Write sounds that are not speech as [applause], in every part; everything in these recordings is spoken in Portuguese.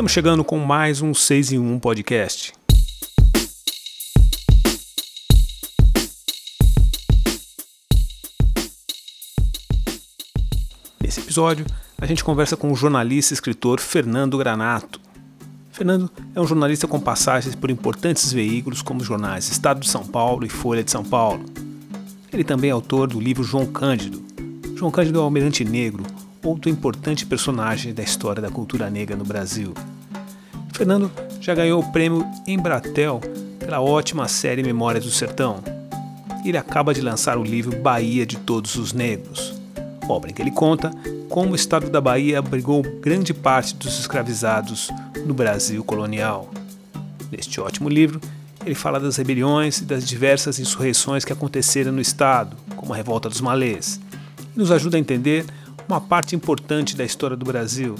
Estamos chegando com mais um 6 em 1 podcast. Nesse episódio, a gente conversa com o jornalista e escritor Fernando Granato. Fernando é um jornalista com passagens por importantes veículos como os jornais Estado de São Paulo e Folha de São Paulo. Ele também é autor do livro João Cândido. João Cândido é o Almirante Negro, outro importante personagem da história da cultura negra no Brasil. Fernando já ganhou o prêmio Embratel pela ótima série Memórias do Sertão. Ele acaba de lançar o livro Bahia de Todos os Negros, obra em que ele conta como o estado da Bahia abrigou grande parte dos escravizados no Brasil colonial. Neste ótimo livro, ele fala das rebeliões e das diversas insurreições que aconteceram no estado, como a Revolta dos Malês, e nos ajuda a entender uma parte importante da história do Brasil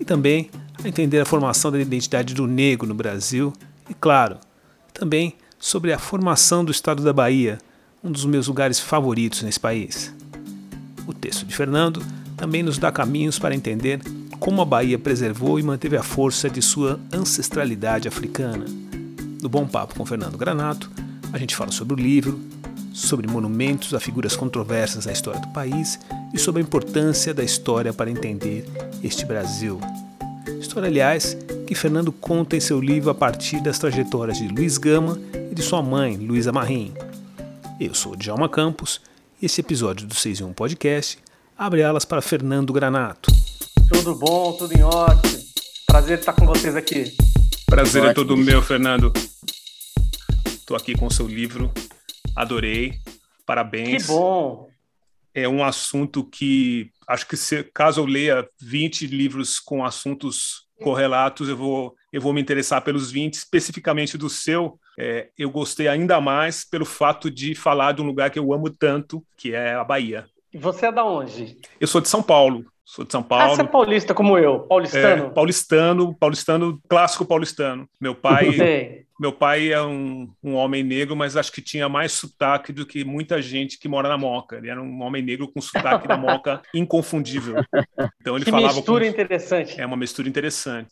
e também a entender a formação da identidade do negro no Brasil e, claro, também sobre a formação do estado da Bahia, um dos meus lugares favoritos nesse país. O texto de Fernando também nos dá caminhos para entender como a Bahia preservou e manteve a força de sua ancestralidade africana. No Bom Papo com Fernando Granato, a gente fala sobre o livro, sobre monumentos a figuras controversas da história do país e sobre a importância da história para entender este Brasil. História, aliás, que Fernando conta em seu livro a partir das trajetórias de Luiz Gama e de sua mãe, Luísa Marim. Eu sou Djalma Campos e esse episódio do 6 em 1 Podcast abre alas para Fernando Granato. Tudo bom, tudo em ótimo. Prazer estar com vocês aqui. Prazer é todo meu, Fernando. Estou aqui com o seu livro, adorei, parabéns. Que bom é um assunto que acho que se, caso eu leia 20 livros com assuntos correlatos, eu vou, eu vou me interessar pelos 20, especificamente do seu. É, eu gostei ainda mais pelo fato de falar de um lugar que eu amo tanto, que é a Bahia. E você é da onde? Eu sou de São Paulo. Sou de São Paulo. Ah, você é paulista como eu, paulistano? É, paulistano, paulistano, clássico paulistano. Meu pai, meu pai é um, um homem negro, mas acho que tinha mais sotaque do que muita gente que mora na Moca. Ele era um homem negro com sotaque da Moca [laughs] inconfundível. Então ele que falava mistura com... interessante. É uma mistura interessante.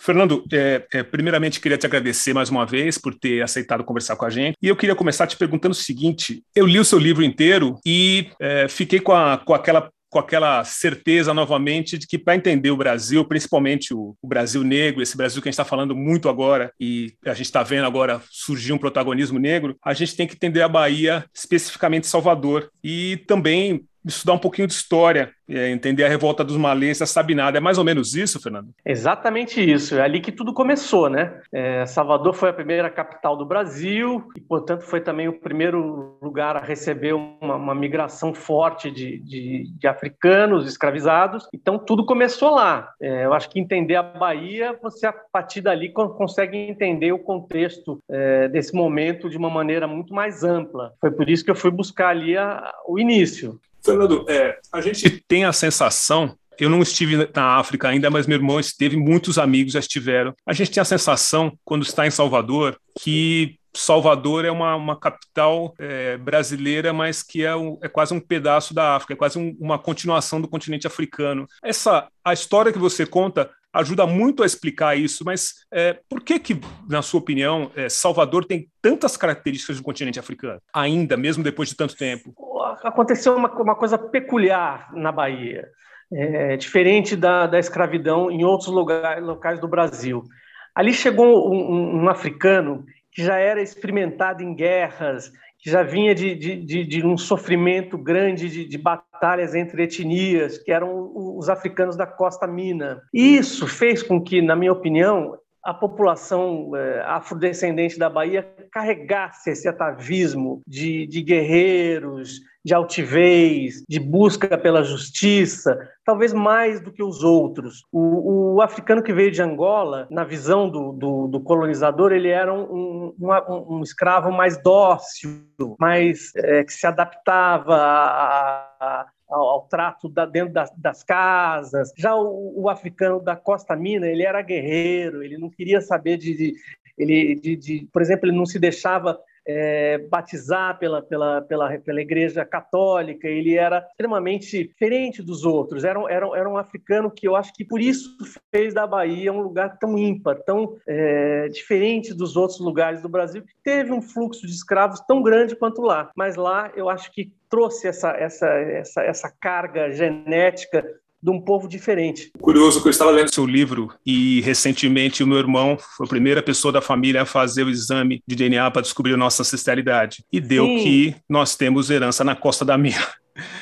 Fernando, é, é, primeiramente queria te agradecer mais uma vez por ter aceitado conversar com a gente. E eu queria começar te perguntando o seguinte: eu li o seu livro inteiro e é, fiquei com, a, com aquela com aquela certeza novamente de que para entender o Brasil, principalmente o, o, Brasil negro, esse Brasil que a gente está falando muito agora e a gente está vendo agora surgir um protagonismo negro, a gente tem que entender a Bahia, especificamente Salvador, e também estudar um pouquinho de história, é, entender a revolta dos malês, a Sabinada. É mais ou menos isso, Fernando? Exatamente isso. É ali que tudo começou, né? É, Salvador foi a primeira capital do Brasil e, portanto, foi também o primeiro lugar a receber uma, uma migração forte de, de, de, africanos escravizados. Então, tudo começou lá. É, eu acho que entender a Bahia, você, a partir dali, consegue entender o contexto é, desse momento de uma maneira muito mais ampla. Foi por isso que eu fui buscar ali a, o início. Fernando, é, a gente tem a sensação eu não estive na África ainda, mas meu irmão esteve, muitos amigos já estiveram. A gente tem a sensação, quando está em Salvador, que Salvador é uma, uma capital é, brasileira, mas que é, um, é, quase um pedaço da África, é quase um, uma continuação do continente africano. Essa a história que você conta ajuda muito a explicar isso, mas é, por que que, na sua opinião, é, Salvador tem tantas características do continente africano, ainda, mesmo depois de tanto tempo? Aconteceu uma, uma coisa peculiar na Bahia, é, diferente da, da escravidão em outros lugar, locais do Brasil. Ali chegou um, um africano que já era experimentado em guerras, que já vinha de, de, de, um sofrimento grande de, de, batalhas entre etnias, que eram os africanos da Costa Mina. Isso fez com que, na minha opinião, a população é, afrodescendente da Bahia carregasse esse atavismo de, de guerreiros, de altivez, de busca pela justiça, talvez mais do que os outros. O, o africano que veio de Angola, na visão do, do, do colonizador, ele era um, um, um, escravo mais dócil, mais é, que se adaptava a, a ao, ao, trato da, dentro das, das casas. Já o, o, africano da Costa Mina, ele era guerreiro, ele não queria saber de, de ele, de, de, por exemplo, ele não se deixava é, batizar pela, pela, pela, pela Igreja Católica, ele era extremamente diferente dos outros. Era, era, era um africano que eu acho que por isso fez da Bahia um lugar tão ímpar, tão é, diferente dos outros lugares do Brasil, que teve um fluxo de escravos tão grande quanto lá. Mas lá eu acho que trouxe essa, essa, essa, essa carga genética de um povo diferente. Curioso que eu estava lendo seu livro e recentemente o meu irmão foi a primeira pessoa da família a fazer o exame de DNA para descobrir a nossa ancestralidade e deu Sim. que nós temos herança na costa da minha.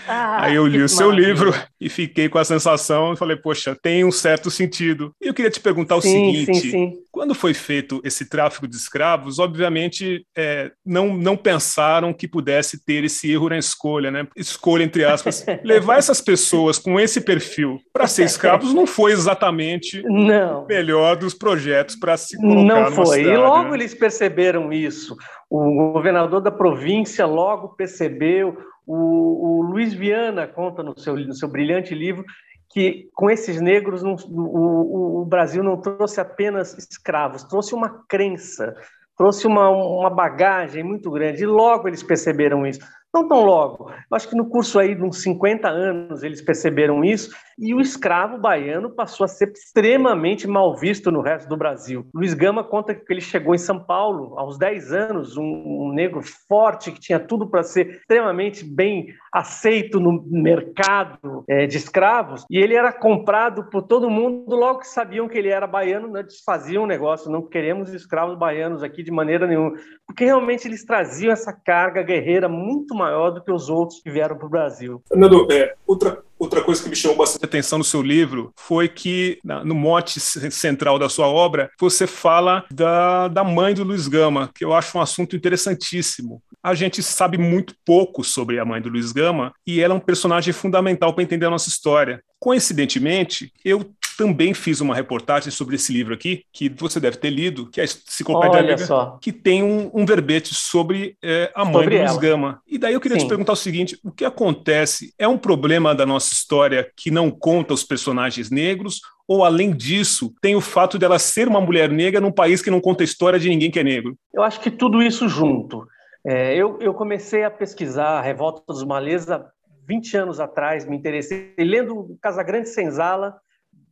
Ah, Aí eu li o seu maravilha. livro [laughs] e fiquei com a sensação e falei, poxa, tem um certo sentido. E eu queria te perguntar o seguinte: sim, sim. quando foi feito esse tráfico de escravos, obviamente é, não, não pensaram que pudesse ter esse erro na escolha, né? Escolha, entre aspas. [laughs] Levar essas pessoas com esse perfil para ser escravos não foi exatamente não. o melhor dos projetos para se colocar Não foi. Cidade, e logo né? eles perceberam isso. O governador da província logo percebeu o, o Luiz Viana conta no seu, no seu brilhante livro que com esses negros não, o, o, Brasil não trouxe apenas escravos, trouxe uma crença, trouxe uma, uma bagagem muito grande. E logo eles perceberam isso. Não tão logo. Eu acho que no curso aí de uns 50 anos eles perceberam isso e o escravo baiano passou a ser extremamente mal visto no resto do Brasil. Luiz Gama conta que ele chegou em São Paulo aos 10 anos, um, um negro forte que tinha tudo para ser extremamente bem aceito no mercado é, de escravos e ele era comprado por todo mundo logo que sabiam que ele era baiano, né, desfaziam o negócio, não queremos escravos baianos aqui de maneira nenhuma, porque realmente eles traziam essa carga guerreira muito maior do que os outros que vieram para o Brasil. Fernando, é, outra, outra coisa que me chamou bastante atenção no seu livro foi que, no mote central da sua obra, você fala da, da mãe do Luiz Gama, que eu acho um assunto interessantíssimo. A gente sabe muito pouco sobre a mãe do Luiz Gama e ela é um personagem fundamental para entender a nossa história. Coincidentemente, eu também fiz uma reportagem sobre esse livro aqui, que você deve ter lido, que é a Enciclopédia Olha que tem um, um, verbete sobre é, a mãe sobre do Luiz Gama. E daí eu queria Sim. te perguntar o seguinte: o que acontece? É um problema da nossa história que não conta os personagens negros? Ou, além disso, tem o fato dela ser uma mulher negra num país que não conta a história de ninguém que é negro? Eu acho que tudo isso junto. É, eu, eu, comecei a pesquisar a Revolta dos Malês há 20 anos atrás, me interessei lendo Casagrande Senzala,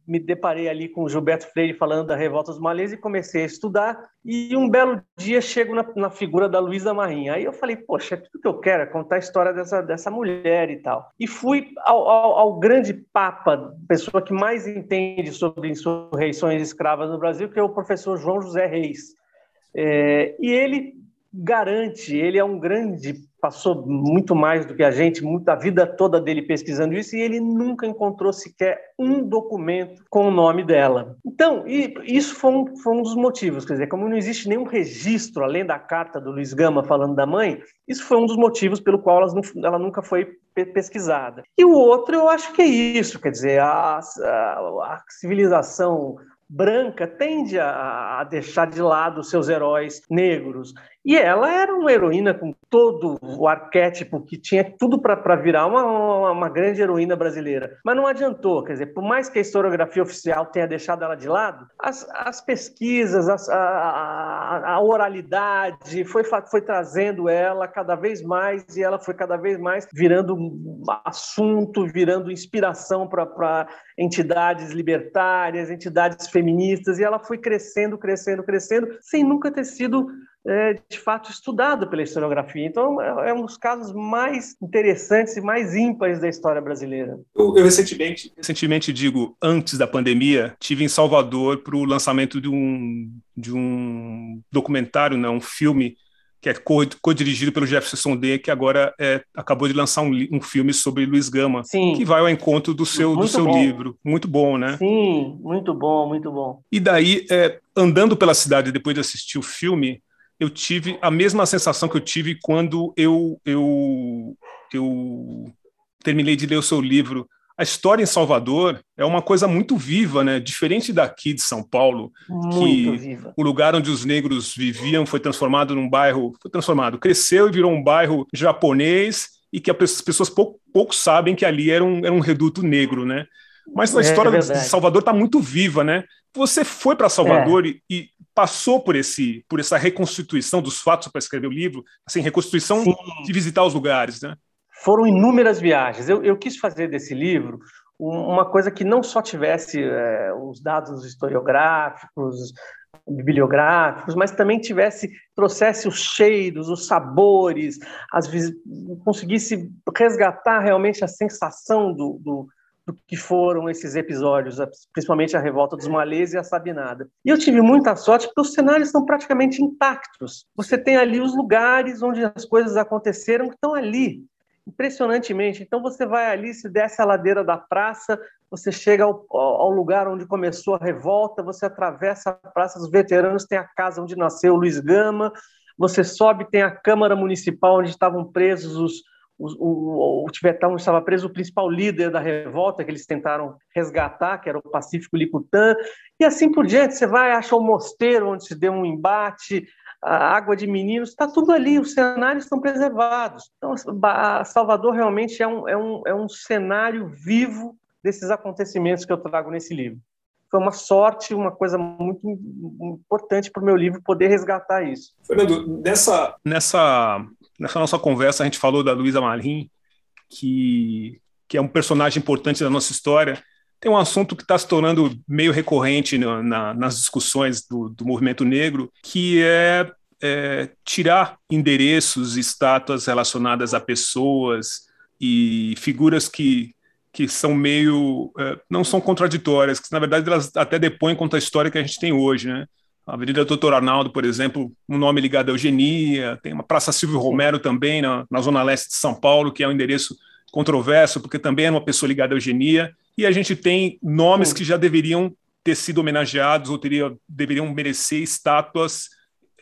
me deparei ali com o Gilberto Freire falando da Revolta dos Malês e comecei a estudar. E um belo dia chego na, na figura da Luísa Marinha. Aí eu falei, poxa, tudo que eu quero é contar a história dessa, dessa mulher e tal. E fui ao, ao, ao grande papa, pessoa que mais entende sobre insurreições escravas no Brasil, que é o professor João José Reis. É, e ele garante, ele é um grande passou muito mais do que a gente, muita vida toda dele pesquisando isso, e ele nunca encontrou sequer um documento com o nome dela. Então, isso foi um, foi um dos motivos, quer dizer, como não existe nenhum registro, além da carta do Luiz Gama falando da mãe, isso foi um dos motivos pelo qual ela, ela nunca foi pesquisada. E o outro, eu acho que é isso, quer dizer, a, a, a civilização branca tende a, a, deixar de lado seus heróis negros. E ela era uma heroína com todo o arquétipo que tinha tudo para virar uma, uma, uma, grande heroína brasileira. Mas não adiantou, quer dizer, por mais que a historiografia oficial tenha deixado ela de lado, as, as pesquisas, as, a, a, a, oralidade foi, foi trazendo ela cada vez mais e ela foi cada vez mais virando assunto, virando inspiração para entidades libertárias, entidades feministas, e ela foi crescendo, crescendo, crescendo, sem nunca ter sido é, de fato estudado pela historiografia. Então, é, é, um dos casos mais interessantes e mais ímpares da história brasileira. Eu, eu recentemente, recentemente, digo, antes da pandemia, tive em Salvador para o lançamento de um, de um documentário, não, um filme que é co-dirigido pelo Jefferson D, que agora é, acabou de lançar um, um, filme sobre Luiz Gama, Sim. que vai ao encontro do seu, do seu livro. Muito bom, né? Sim, muito bom, muito bom. E daí, é, andando pela cidade depois de assistir o filme, eu tive a mesma sensação que eu tive quando eu, eu, eu terminei de ler o seu livro. A história em Salvador é uma coisa muito viva, né? Diferente daqui de São Paulo, muito que viva. o lugar onde os negros viviam foi transformado num bairro, foi transformado, cresceu e virou um bairro japonês e que as pessoas pouco, pouco sabem que ali era um, era um reduto negro, né? Mas a é, história é de Salvador está muito viva, né? Você foi para Salvador é. e, passou por esse, por essa reconstituição dos fatos para escrever o livro, assim, reconstituição Sim. de visitar os lugares, né? Foram inúmeras viagens. Eu, eu quis fazer desse livro uma coisa que não só tivesse é, os dados historiográficos, bibliográficos, mas também tivesse trouxesse os cheiros, os sabores, as, conseguisse resgatar realmente a sensação do, do, do, que foram esses episódios, principalmente a revolta dos malês e a Sabinada. E eu tive muita sorte porque os cenários estão praticamente intactos. Você tem ali os lugares onde as coisas aconteceram que estão ali impressionantemente. Então você vai ali, se desce a ladeira da praça, você chega ao, ao, lugar onde começou a revolta, você atravessa a Praça dos Veteranos, tem a casa onde nasceu Luiz Gama, você sobe, tem a Câmara Municipal onde estavam presos os, o, o, Tibetão onde estava preso o principal líder da revolta que eles tentaram resgatar, que era o Pacífico Licutã, e assim por diante. Você vai, acha o mosteiro onde se deu um embate, a água de meninos, está tudo ali, os cenários estão preservados. Então, Salvador realmente é um, é, um, é um cenário vivo desses acontecimentos que eu trago nesse livro. Foi uma sorte, uma coisa muito importante para o meu livro poder resgatar isso. Fernando, nessa, nessa, nessa nossa conversa a gente falou da Luísa Marim, que, que é um personagem importante da nossa história, tem um assunto que está se tornando meio recorrente na, na, nas discussões do, do, movimento negro, que é, é tirar endereços, estátuas relacionadas a pessoas e figuras que, que são meio. É, não são contraditórias, que na verdade elas até depõem contra a história que a gente tem hoje, né? A Avenida Doutor Arnaldo, por exemplo, um nome ligado à eugenia, tem uma Praça Silvio Romero também, na, na Zona Leste de São Paulo, que é um endereço controverso, porque também é uma pessoa ligada à eugenia e a gente tem nomes que já deveriam ter sido homenageados ou teria, deveriam merecer estátuas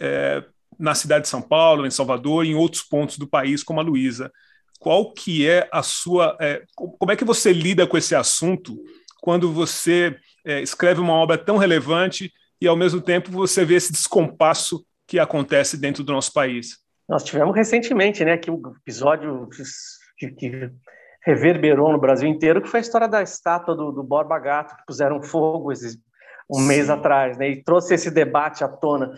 é, na cidade de São Paulo, em Salvador, e em outros pontos do país, como a Luísa. Qual que é a sua... É, como é que você lida com esse assunto quando você é, escreve uma obra tão relevante e, ao mesmo tempo, você vê esse descompasso que acontece dentro do nosso país? Nós tivemos recentemente, né, que o episódio que, que reverberou no Brasil inteiro, que foi a história da estátua do, do Borba Gato, que puseram fogo esses, um Sim. mês atrás, né? E trouxe esse debate à tona.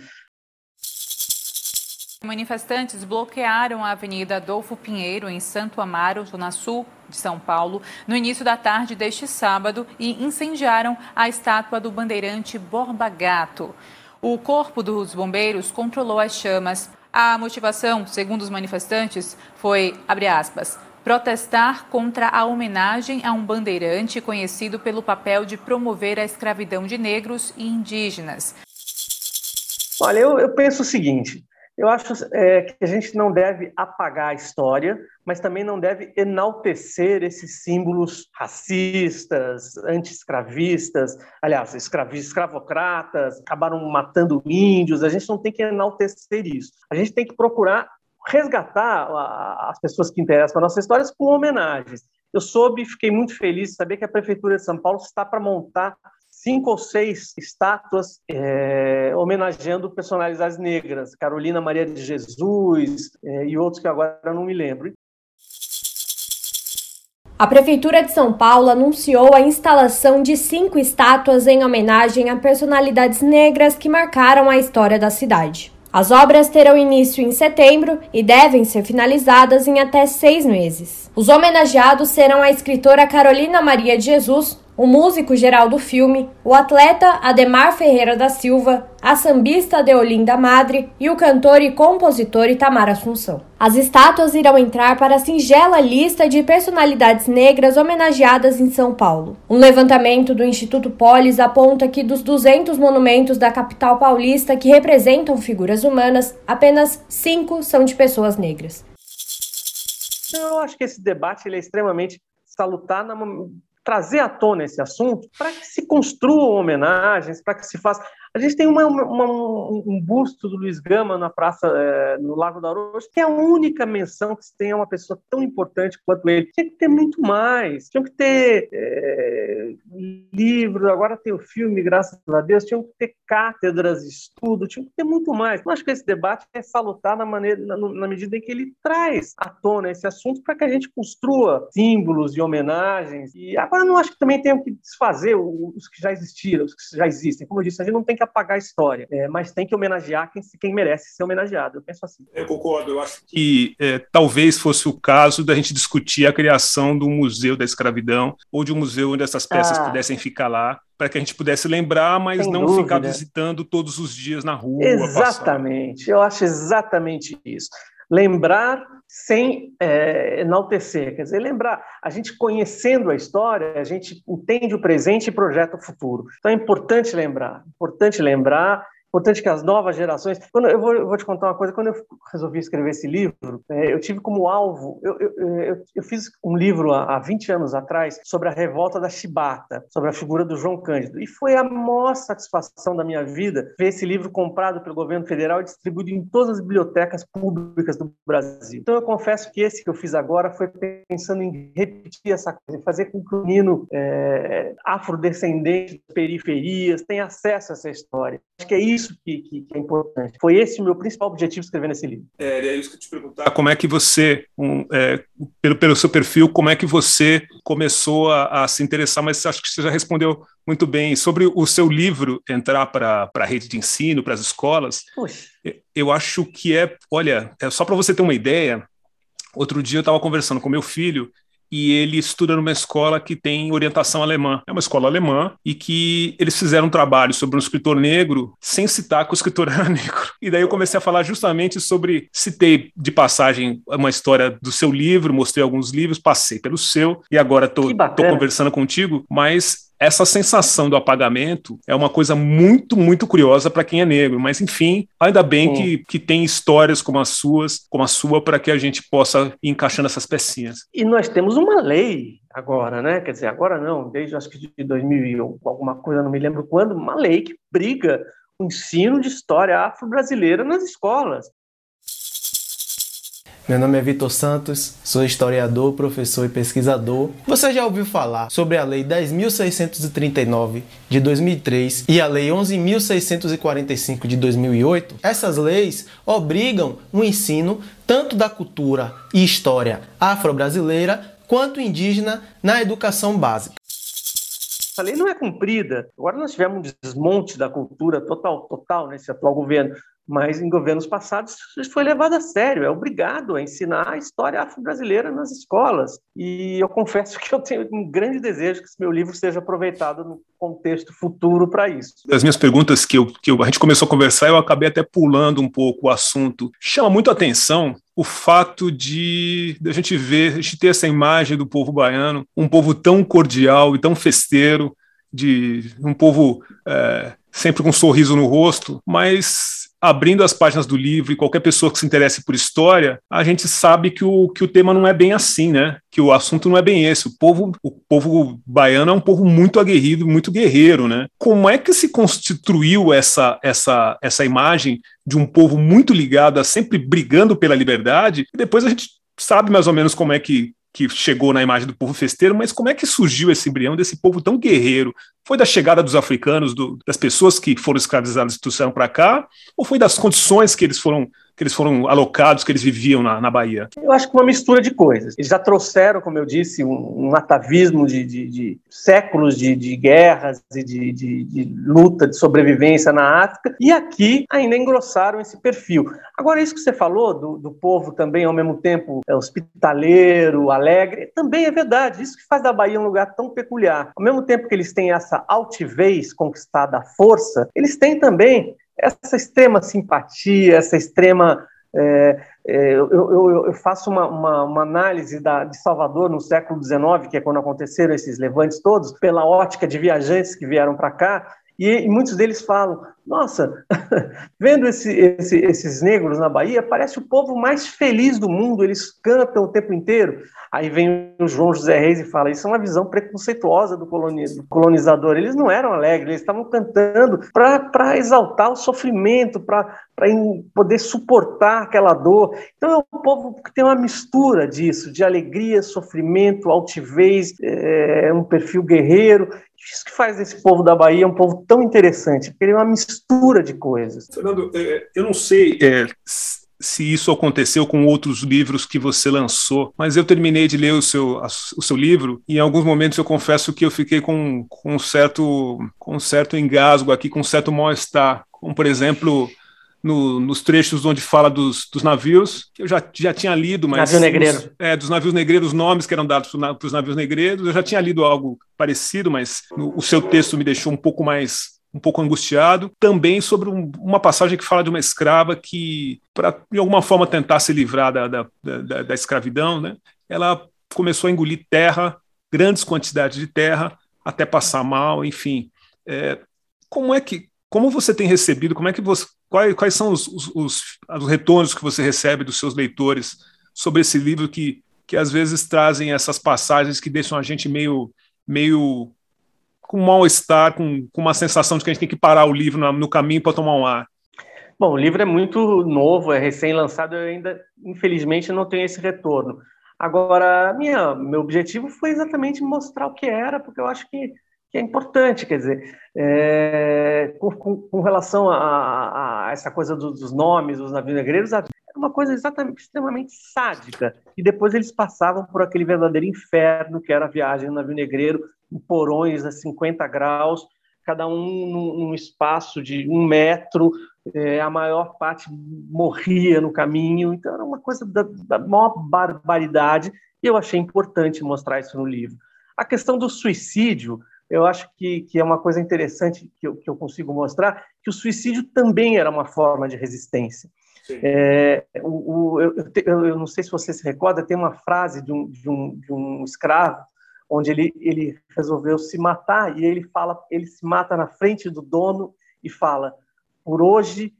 Manifestantes bloquearam a Avenida Adolfo Pinheiro, em Santo Amaro, zona sul de São Paulo, no início da tarde deste sábado e incendiaram a estátua do bandeirante Borba Gato. O corpo dos bombeiros controlou as chamas. A motivação, segundo os manifestantes, foi, aspas, protestar contra a homenagem a um bandeirante conhecido pelo papel de promover a escravidão de negros e indígenas. Olha, eu, eu penso o seguinte: eu acho é, que a gente não deve apagar a história, mas também não deve enaltecer esses símbolos racistas, anti-escravistas, aliás, escravocratas, acabaram matando índios. A gente não tem que enaltecer isso. A gente tem que procurar resgatar as pessoas que interessam para nossas histórias com homenagens. Eu soube e fiquei muito feliz de saber que a Prefeitura de São Paulo está para montar cinco ou seis estátuas é, homenageando personalidades negras, Carolina Maria de Jesus é, e outros que agora não me lembro. A Prefeitura de São Paulo anunciou a instalação de cinco estátuas em homenagem a personalidades negras que marcaram a história da cidade. As obras terão início em setembro e devem ser finalizadas em até seis meses. Os homenageados serão a escritora Carolina Maria de Jesus, o músico geral do filme, o atleta Ademar Ferreira da Silva, a sambista Deolinda Madre e o cantor e compositor Itamar Assunção. As estátuas irão entrar para a singela lista de personalidades negras homenageadas em São Paulo. Um levantamento do Instituto Polis aponta que dos 200 monumentos da capital paulista que representam figuras humanas, apenas cinco são de pessoas negras. Eu acho que esse debate é extremamente salutar na, trazer à tona esse assunto para que se construam homenagens, para que se faça. A gente tem uma, uma, um busto do Luiz Gama na praça, é, no Lago da Rocha, que é a única menção que se tem a uma pessoa tão importante quanto ele. Tinha que ter muito mais, tinha que ter é, agora tem o filme, graças a Deus, tinha que ter cátedras, estudo, tinha que ter muito mais. Eu acho que esse debate é salutar na, maneira, na, na medida em que ele traz à tona esse assunto para que a gente construa símbolos e homenagens. E Agora, não acho que também tenham que desfazer os que já existiram, os que já existem. Como eu disse, a gente não tem que apagar a história, é, mas tem que homenagear quem, quem merece ser homenageado. Eu penso assim. Eu concordo. Eu acho que é, talvez fosse o caso da gente discutir a criação do Museu da Escravidão ou de um museu onde essas peças ah. pudessem ficar lá para que a gente pudesse lembrar, mas Sem não dúvida. ficar visitando todos os dias na rua. Exatamente, eu acho exatamente isso. Lembrar sem é, enaltecer, quer dizer, lembrar. A gente conhecendo a história, a gente entende o presente e projeta o futuro. Então é importante lembrar, importante lembrar importante que as novas gerações. Quando, eu, vou, eu vou te contar uma coisa. Quando eu resolvi escrever esse livro, é, eu tive como alvo. Eu, eu, eu, fiz um livro há, há 20 anos atrás sobre a revolta da Chibata, sobre a figura do João Cândido. E foi a maior satisfação da minha vida ver esse livro comprado pelo governo federal e distribuído em todas as bibliotecas públicas do Brasil. Então eu confesso que esse que eu fiz agora foi pensando em repetir essa coisa, fazer com que o menino é, afrodescendente periferias tenha acesso a essa história. Acho que é isso isso que, que, que, é importante. Foi esse o meu principal objetivo escrevendo esse livro. É, é isso que eu te perguntar. Como é que você, um, é, pelo, pelo seu perfil, como é que você começou a, a, se interessar? Mas acho que você já respondeu muito bem sobre o seu livro entrar para a rede de ensino, para as escolas. Eu acho que é, olha, é só para você ter uma ideia. Outro dia eu estava conversando com meu filho e ele estuda numa escola que tem orientação alemã. É uma escola alemã e que eles fizeram um trabalho sobre um escritor negro sem citar que o escritor [laughs] era negro. E daí eu comecei a falar justamente sobre, citei de passagem uma história do seu livro, mostrei alguns livros, passei pelo seu e agora estou conversando contigo, mas essa sensação do apagamento é uma coisa muito, muito curiosa para quem é negro. Mas, enfim, ainda bem que, que tem histórias como as suas, como a sua, para que a gente possa ir encaixando essas pecinhas. E nós temos uma lei agora, né? Quer dizer, agora não, desde acho que de 2000 alguma coisa, não me lembro quando, uma lei que briga o ensino de história afro-brasileira nas escolas. Meu nome é Vitor Santos, sou historiador, professor e pesquisador. Você já ouviu falar sobre a Lei 10.639 de 2003 e a Lei 11.645 de 2008? Essas leis obrigam o ensino tanto da cultura e história afro-brasileira quanto indígena na educação básica. A lei não é cumprida. Agora nós tivemos um desmonte da cultura total, total nesse atual governo mas em governos passados isso foi levado a sério, é obrigado a ensinar a história afro-brasileira nas escolas. E eu confesso [laughs] que eu tenho um grande desejo que esse meu livro seja aproveitado no contexto futuro para isso. As minhas perguntas que, eu, que eu, a gente começou a conversar, eu acabei até pulando um pouco o assunto. Chama muito atenção o fato de, de a gente ver, a gente ter essa imagem do povo baiano, um povo tão cordial e tão festeiro, de um povo é, sempre com um sorriso no rosto, mas abrindo as páginas do livro e qualquer pessoa que se interesse por história, a gente sabe que o, que o tema não é bem assim, né? Que o assunto não é bem esse. O povo, o povo baiano é um povo muito aguerrido, muito guerreiro, né? Como é que se constituiu essa, essa, essa imagem de um povo muito ligado a sempre brigando pela liberdade? E depois a gente sabe mais ou menos como é que que chegou na imagem do povo festeiro, mas como é que surgiu esse embrião desse povo tão guerreiro? Foi da chegada dos africanos, do, das pessoas que foram escravizadas e trouxeram para cá, ou foi das condições que eles foram que eles foram alocados, que eles viviam na, na Bahia? Eu acho que uma mistura de coisas. Eles já trouxeram, como eu disse, um, um atavismo de, de, de séculos de, de, guerras e de, de, luta, de sobrevivência na África, e aqui ainda engrossaram esse perfil. Agora, isso que você falou do, do povo também, ao mesmo tempo, é, hospitaleiro, alegre, também é verdade. Isso que faz da Bahia um lugar tão peculiar. Ao mesmo tempo que eles têm essa altivez conquistada à força, eles têm também essa extrema simpatia, essa extrema. É, é, eu, eu, eu, faço uma, uma, uma análise da, de Salvador no século XIX, que é quando aconteceram esses levantes todos, pela ótica de viajantes que vieram para cá, e, e, muitos deles falam: nossa, [laughs] vendo esse, esse, esses negros na Bahia, parece o povo mais feliz do mundo, eles cantam o tempo inteiro. Aí vem o João José Reis e fala: Isso é uma visão preconceituosa do, colonizador. Eles não eram alegres, eles estavam cantando para exaltar o sofrimento, para poder suportar aquela dor. Então é um povo que tem uma mistura disso, de alegria, sofrimento, altivez, é, um perfil guerreiro. Isso que faz esse povo da Bahia um povo tão interessante, porque ele é uma mistura de coisas. Fernando, é, eu não sei. É se isso aconteceu com outros livros que você lançou, mas eu terminei de ler o seu, o seu livro e em alguns momentos eu confesso que eu fiquei com, com, um, certo, com um certo engasgo aqui, com um certo mal-estar. Como, por exemplo, no, nos trechos onde fala dos, dos, navios, que eu já, já tinha lido, mas. Navio negreiro. Os, é, dos navios negreiros, os nomes que eram dados para os navios negreiros, eu já tinha lido algo parecido, mas no, o seu texto me deixou um pouco mais um pouco angustiado, também sobre um, uma passagem que fala de uma escrava que, para de alguma forma tentar se livrar da, da, da, da escravidão, né, ela começou a engolir terra, grandes quantidades de terra, até passar mal, enfim. É, como é que, como você tem recebido, como é que você, quais, quais são os, os, os, os retornos que você recebe dos seus leitores sobre esse livro que, que às vezes trazem essas passagens que deixam a gente meio, meio com mal-estar, com, com uma sensação de que a gente tem que parar o livro no, no caminho para tomar um ar? Bom, o livro é muito novo, é recém-lançado, eu ainda, infelizmente, não tenho esse retorno. Agora, minha, meu objetivo foi exatamente mostrar o que era, porque eu acho que, que é importante, quer dizer, é, com, com, com, relação a, a, essa coisa dos, dos nomes, dos navios negreiros, era uma coisa exatamente extremamente sádica. E depois eles passavam por aquele verdadeiro inferno que era a viagem no navio negreiro, porões a 50 graus, cada um num, espaço de um metro, é, a maior parte morria no caminho, então era uma coisa da, da maior barbaridade, e eu achei importante mostrar isso no livro. A questão do suicídio, eu acho que, que é uma coisa interessante que eu, que eu consigo mostrar, que o suicídio também era uma forma de resistência. É, o, o, eu, eu, eu, não sei se você se recorda, tem uma frase de um, de um, de um escravo onde ele, ele resolveu se matar e ele fala, ele se mata na frente do dono e fala: por hoje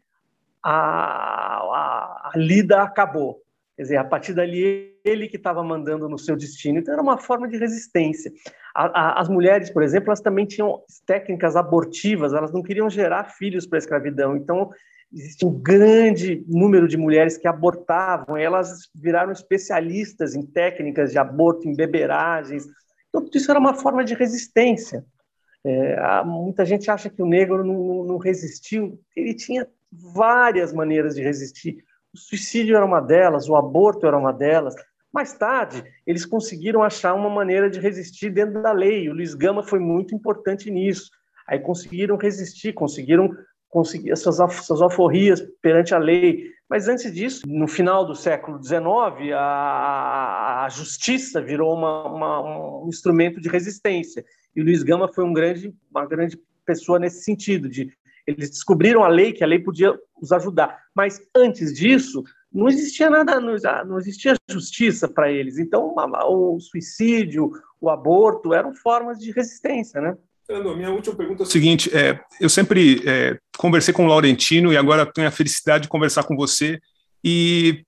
a, a, a lida acabou. Quer dizer, a partir dali ele que estava mandando no seu destino. Então era uma forma de resistência. A, a, as mulheres, por exemplo, elas também tinham técnicas abortivas. Elas não queriam gerar filhos para a escravidão. Então existia um grande número de mulheres que abortavam. elas viraram especialistas em técnicas de aborto, em beberagens, tudo isso era uma forma de resistência. É, muita gente acha que o negro não, não, resistiu. Ele tinha várias maneiras de resistir. O suicídio era uma delas, o aborto era uma delas. Mais tarde, eles conseguiram achar uma maneira de resistir dentro da lei. O Luiz Gama foi muito importante nisso. Aí conseguiram resistir, conseguiram conseguir essas, essas alforrias perante a lei. Mas antes disso, no final do século XIX, a, a justiça virou uma, uma, um instrumento de resistência. E o Luiz Gama foi um grande, uma grande pessoa nesse sentido, de eles descobriram a lei, que a lei podia os ajudar. Mas antes disso, não existia nada, não existia justiça para eles. Então, o suicídio, o aborto eram formas de resistência, né? Fernando, minha última pergunta é o seguinte: é, eu sempre é, conversei com o Laurentino e agora tenho a felicidade de conversar com você. E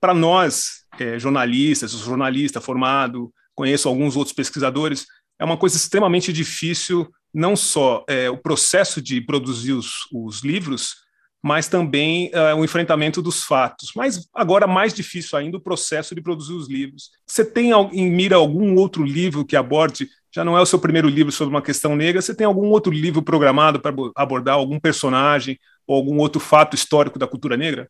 para nós, é, jornalistas, jornalista formado, conheço alguns outros pesquisadores, é uma coisa extremamente difícil, não só é, o processo de produzir os, os livros, mas também é, o enfrentamento dos fatos. Mas agora mais difícil ainda o processo de produzir os livros. Você tem em mira algum outro livro que aborde já não é o seu primeiro livro sobre uma questão negra, você tem algum outro livro programado para abordar algum personagem ou algum outro fato histórico da cultura negra?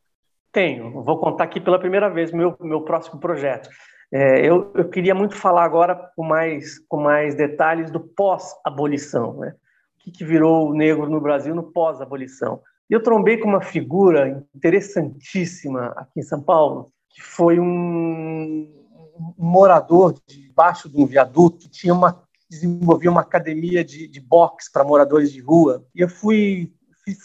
Tenho. Vou contar aqui pela primeira vez meu meu próximo projeto. É, eu, eu, queria muito falar agora com mais com mais detalhes do pós-abolição, né? O que, que virou o negro no Brasil no pós-abolição? Eu trombei com uma figura interessantíssima aqui em São Paulo, que foi um, morador debaixo de um viaduto que tinha uma desenvolvia uma academia de, de boxe para moradores de rua. E eu fui,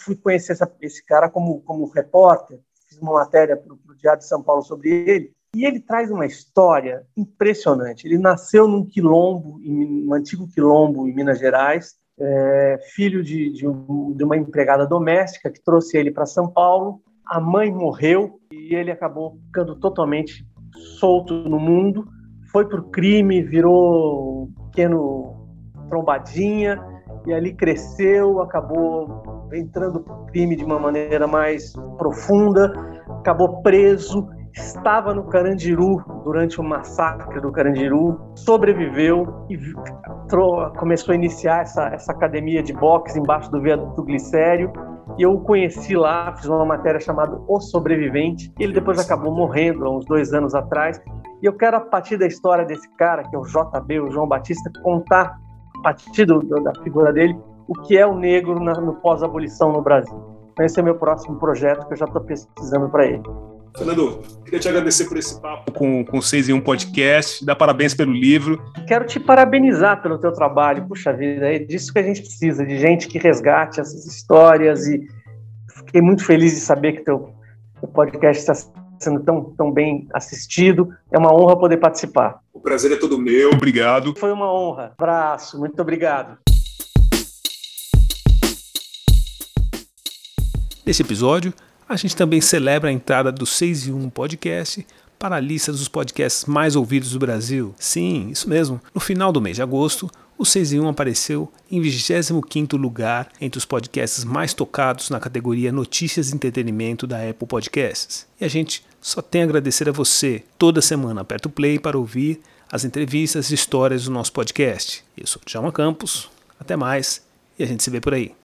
fui conhecer essa, esse cara como, como repórter, uma matéria para o Diário de São Paulo sobre ele. E ele traz uma história impressionante. Ele nasceu num quilombo, em, um antigo quilombo em Minas Gerais, é, filho de, de, um, de uma empregada doméstica que trouxe ele para São Paulo. A mãe morreu e ele acabou ficando totalmente solto no mundo. Foi para o crime, virou pequeno trombadinha e ali cresceu, acabou entrando para o crime de uma maneira mais profunda, acabou preso, estava no Carandiru durante o massacre do Carandiru, sobreviveu e começou a iniciar essa, essa academia de boxe embaixo do viaduto Glicério e eu o conheci lá, fiz uma matéria chamada O Sobrevivente. Ele depois acabou morrendo há uns dois anos atrás. E eu quero, a partir da história desse cara, que é o JB, o João Batista, contar, a partir do, da figura dele, o que é o negro na, no pós-abolição no Brasil. Então, esse é meu próximo projeto que eu já estou pesquisando para ele. Fernando, queria te agradecer por esse papo com, com o 6 em 1 Podcast, dar parabéns pelo livro. Quero te parabenizar pelo teu trabalho, puxa vida, é disso que a gente precisa, de gente que resgate essas histórias e fiquei muito feliz de saber que teu, teu podcast está sendo tão, tão bem assistido, é uma honra poder participar. O prazer é todo meu, obrigado. Foi uma honra, abraço, muito obrigado. Nesse episódio, a gente também celebra a entrada do 6 e 1 Podcast para a lista dos podcasts mais ouvidos do Brasil. Sim, isso mesmo. No final do mês de agosto, o 6 em 1 apareceu em 25º lugar entre os podcasts mais tocados na categoria Notícias e Entretenimento da Apple Podcasts. E a gente só tem a agradecer a você. Toda semana aperta o play para ouvir as entrevistas e histórias do nosso podcast. Eu sou Djalma Campos. Até mais e a gente se vê por aí.